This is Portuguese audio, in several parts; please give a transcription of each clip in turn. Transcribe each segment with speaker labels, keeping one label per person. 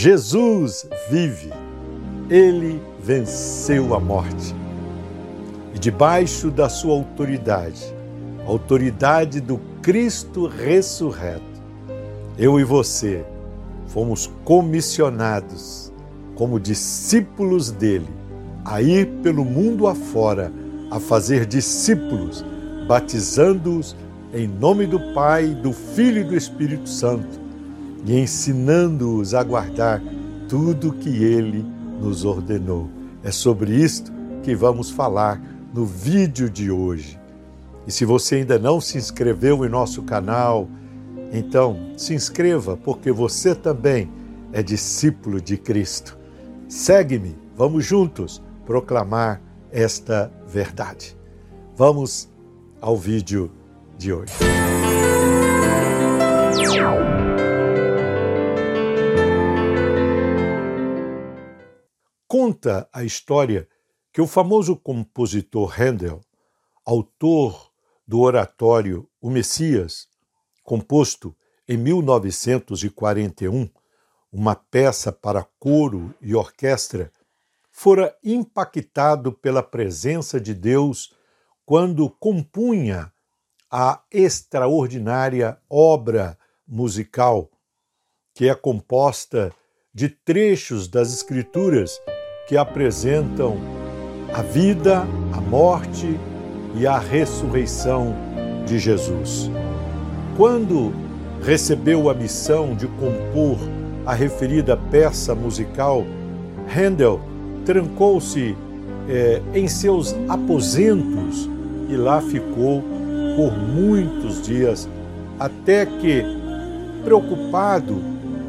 Speaker 1: Jesus vive. Ele venceu a morte. E debaixo da sua autoridade, autoridade do Cristo ressurreto, eu e você fomos comissionados como discípulos dele a ir pelo mundo afora a fazer discípulos, batizando-os em nome do Pai, do Filho e do Espírito Santo e ensinando-os a guardar tudo que ele nos ordenou. É sobre isto que vamos falar no vídeo de hoje. E se você ainda não se inscreveu em nosso canal, então se inscreva, porque você também é discípulo de Cristo. Segue-me, vamos juntos proclamar esta verdade. Vamos ao vídeo de hoje. Conta a história que o famoso compositor Handel, autor do oratório O Messias, composto em 1941, uma peça para coro e orquestra, fora impactado pela presença de Deus quando compunha a extraordinária obra musical, que é composta de trechos das Escrituras que apresentam a vida, a morte e a ressurreição de Jesus. Quando recebeu a missão de compor a referida peça musical, Handel trancou-se eh, em seus aposentos e lá ficou por muitos dias, até que, preocupado,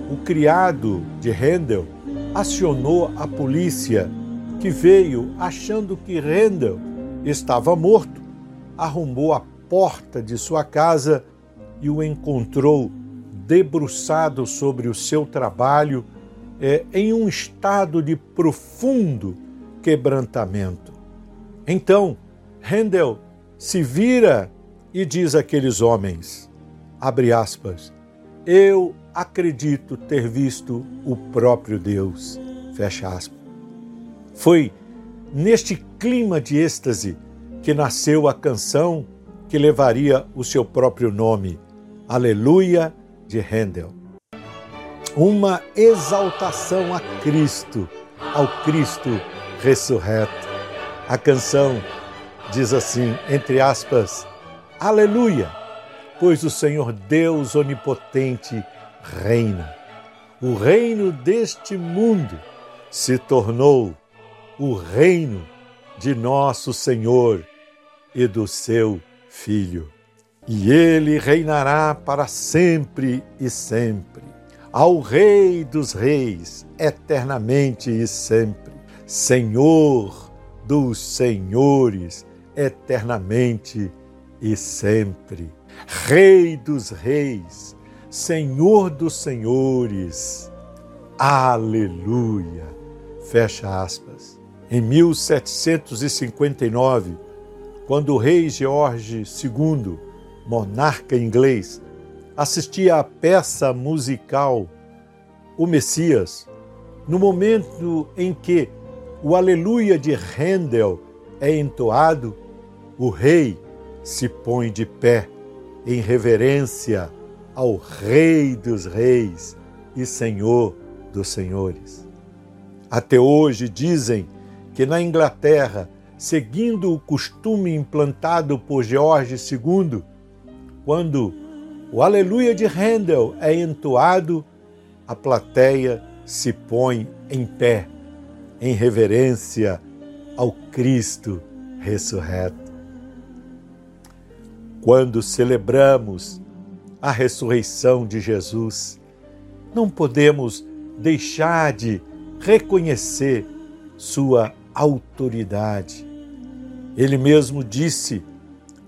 Speaker 1: o criado de Handel acionou a polícia, que veio achando que Handel estava morto, arrombou a porta de sua casa e o encontrou debruçado sobre o seu trabalho, é, em um estado de profundo quebrantamento. Então, Handel se vira e diz àqueles homens, abre aspas, eu acredito ter visto o próprio Deus, fecha aspas. Foi neste clima de êxtase que nasceu a canção que levaria o seu próprio nome, Aleluia de Handel. Uma exaltação a Cristo, ao Cristo ressurreto. A canção diz assim, entre aspas, Aleluia, pois o Senhor Deus onipotente reina. O reino deste mundo se tornou o reino de nosso Senhor e do seu Filho. E ele reinará para sempre e sempre. Ao Rei dos Reis, eternamente e sempre. Senhor dos Senhores, eternamente e sempre. Rei dos Reis, Senhor dos Senhores. Aleluia. Fecha aspas. Em 1759, quando o rei George II, monarca inglês, assistia à peça musical O Messias, no momento em que o Aleluia de Handel é entoado, o rei se põe de pé em reverência ao Rei dos Reis e Senhor dos Senhores. Até hoje dizem que na Inglaterra, seguindo o costume implantado por George II, quando o Aleluia de Handel é entoado, a plateia se põe em pé, em reverência ao Cristo ressurreto quando celebramos a ressurreição de Jesus, não podemos deixar de reconhecer sua autoridade. Ele mesmo disse,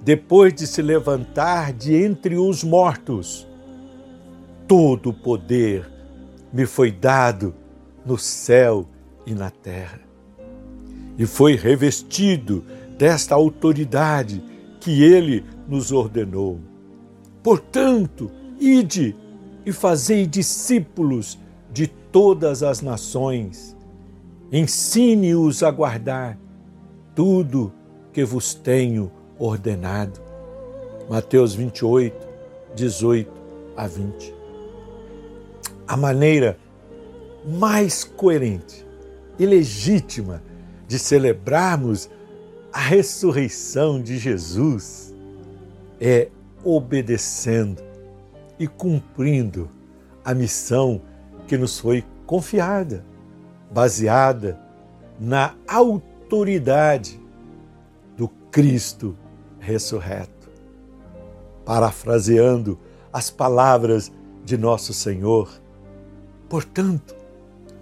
Speaker 1: depois de se levantar de entre os mortos: Todo o poder me foi dado no céu e na terra. E foi revestido desta autoridade que ele nos ordenou. Portanto, ide e fazei discípulos de todas as nações. Ensine-os a guardar tudo que vos tenho ordenado. Mateus 28, 18 a 20. A maneira mais coerente e legítima de celebrarmos a ressurreição de Jesus é obedecendo e cumprindo a missão que nos foi confiada, baseada na autoridade do Cristo ressurreto. Parafraseando as palavras de nosso Senhor, portanto,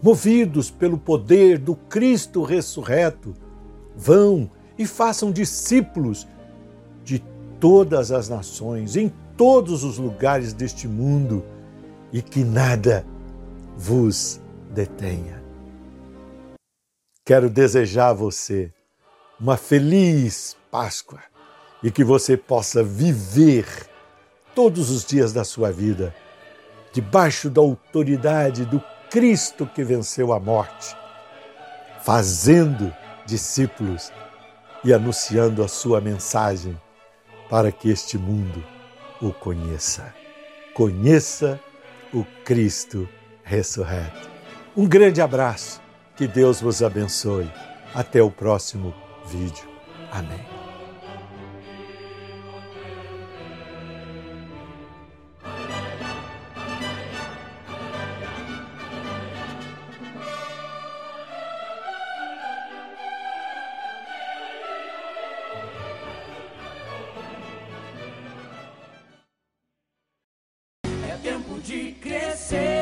Speaker 1: movidos pelo poder do Cristo ressurreto, vão e façam discípulos de todas as nações, em todos os lugares deste mundo, e que nada vos detenha. Quero desejar a você uma feliz Páscoa e que você possa viver todos os dias da sua vida debaixo da autoridade do Cristo que venceu a morte, fazendo discípulos e anunciando a sua mensagem para que este mundo o conheça. Conheça o Cristo ressurreto. Um grande abraço, que Deus vos abençoe. Até o próximo vídeo. Amém.
Speaker 2: de crescer.